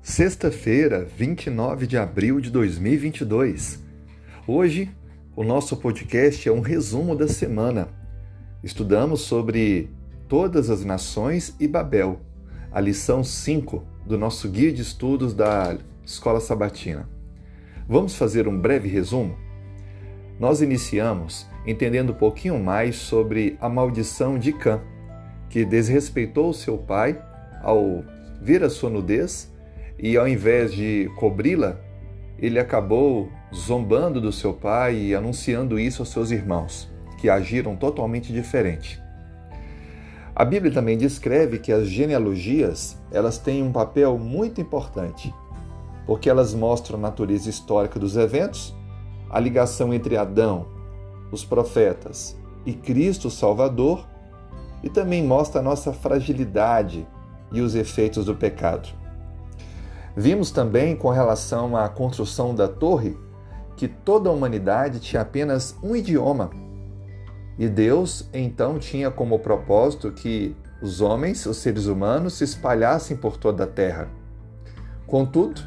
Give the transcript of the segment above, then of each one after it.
Sexta-feira, 29 de abril de 2022. Hoje, o nosso podcast é um resumo da semana. Estudamos sobre todas as nações e Babel, a lição 5 do nosso guia de estudos da Escola Sabatina. Vamos fazer um breve resumo? Nós iniciamos entendendo um pouquinho mais sobre a maldição de Cã, que desrespeitou seu pai ao ver a sua nudez e ao invés de cobri-la, ele acabou zombando do seu pai e anunciando isso aos seus irmãos, que agiram totalmente diferente. A Bíblia também descreve que as genealogias, elas têm um papel muito importante, porque elas mostram a natureza histórica dos eventos, a ligação entre Adão, os profetas e Cristo Salvador, e também mostra a nossa fragilidade e os efeitos do pecado. Vimos também, com relação à construção da torre, que toda a humanidade tinha apenas um idioma. E Deus então tinha como propósito que os homens, os seres humanos, se espalhassem por toda a terra. Contudo,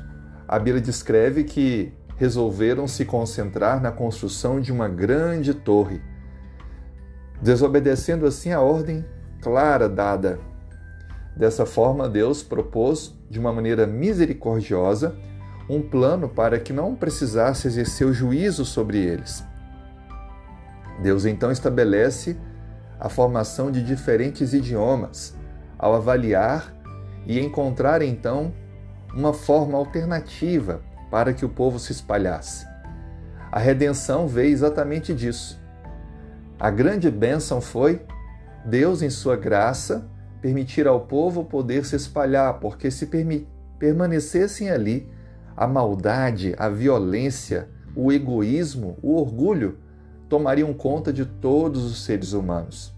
a Bíblia descreve que resolveram se concentrar na construção de uma grande torre, desobedecendo assim a ordem clara dada Dessa forma, Deus propôs, de uma maneira misericordiosa, um plano para que não precisasse exercer o juízo sobre eles. Deus então estabelece a formação de diferentes idiomas, ao avaliar e encontrar então uma forma alternativa para que o povo se espalhasse. A redenção veio exatamente disso. A grande bênção foi Deus, em sua graça, permitir ao povo poder se espalhar, porque se permanecessem ali, a maldade, a violência, o egoísmo, o orgulho tomariam conta de todos os seres humanos.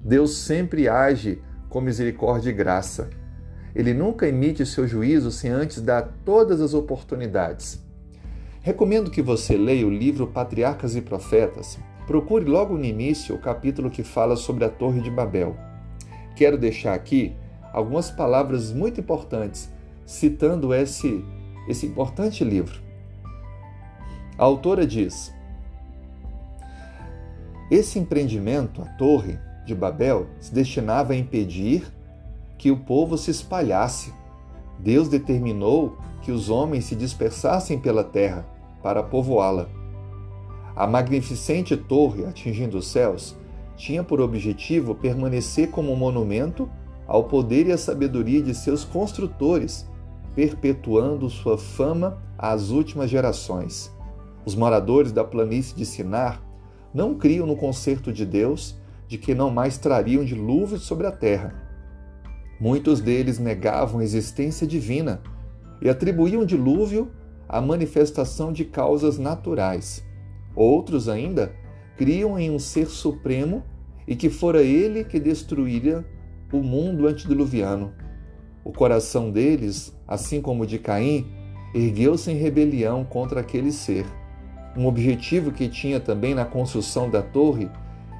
Deus sempre age com misericórdia e graça. Ele nunca emite seu juízo sem antes dar todas as oportunidades. Recomendo que você leia o livro Patriarcas e Profetas. Procure logo no início o capítulo que fala sobre a Torre de Babel quero deixar aqui algumas palavras muito importantes, citando esse, esse importante livro. A autora diz: Esse empreendimento, a Torre de Babel, se destinava a impedir que o povo se espalhasse. Deus determinou que os homens se dispersassem pela terra para povoá-la. A magnificente torre atingindo os céus tinha por objetivo permanecer como um monumento ao poder e à sabedoria de seus construtores, perpetuando sua fama às últimas gerações. Os moradores da planície de Sinar não criam no concerto de Deus de que não mais trariam dilúvio sobre a terra. Muitos deles negavam a existência divina e atribuíam dilúvio à manifestação de causas naturais. Outros ainda criam em um ser supremo e que fora ele que destruíra o mundo antediluviano. O coração deles, assim como o de Caim, ergueu-se em rebelião contra aquele ser. Um objetivo que tinha também na construção da torre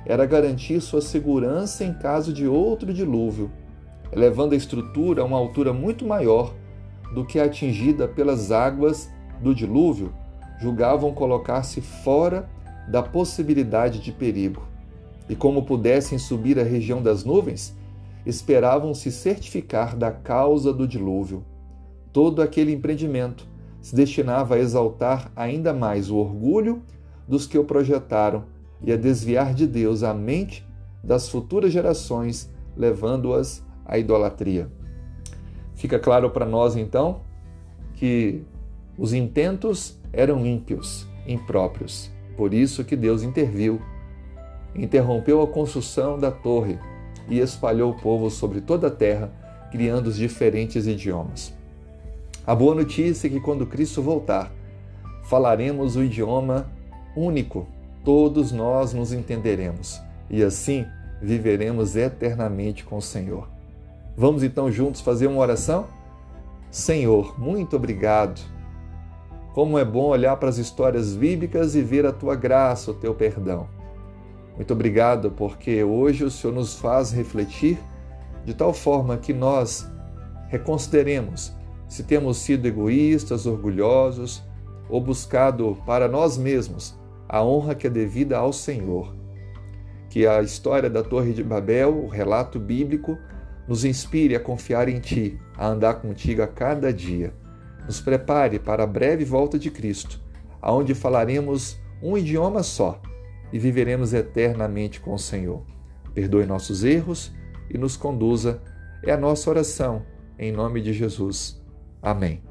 era garantir sua segurança em caso de outro dilúvio, elevando a estrutura a uma altura muito maior do que atingida pelas águas do dilúvio, julgavam colocar-se fora da possibilidade de perigo. E como pudessem subir à região das nuvens, esperavam se certificar da causa do dilúvio. Todo aquele empreendimento se destinava a exaltar ainda mais o orgulho dos que o projetaram e a desviar de Deus a mente das futuras gerações, levando-as à idolatria. Fica claro para nós então que os intentos eram ímpios, impróprios. Por isso que Deus interviu, interrompeu a construção da torre e espalhou o povo sobre toda a terra, criando os diferentes idiomas. A boa notícia é que quando Cristo voltar, falaremos o idioma único, todos nós nos entenderemos e assim viveremos eternamente com o Senhor. Vamos então juntos fazer uma oração? Senhor, muito obrigado como é bom olhar para as histórias bíblicas e ver a tua graça, o teu perdão. Muito obrigado porque hoje o Senhor nos faz refletir de tal forma que nós reconsideremos se temos sido egoístas, orgulhosos ou buscado para nós mesmos a honra que é devida ao Senhor. Que a história da Torre de Babel, o relato bíblico, nos inspire a confiar em Ti, a andar contigo a cada dia. Nos prepare para a breve volta de Cristo, aonde falaremos um idioma só e viveremos eternamente com o Senhor. Perdoe nossos erros e nos conduza. É a nossa oração, em nome de Jesus. Amém.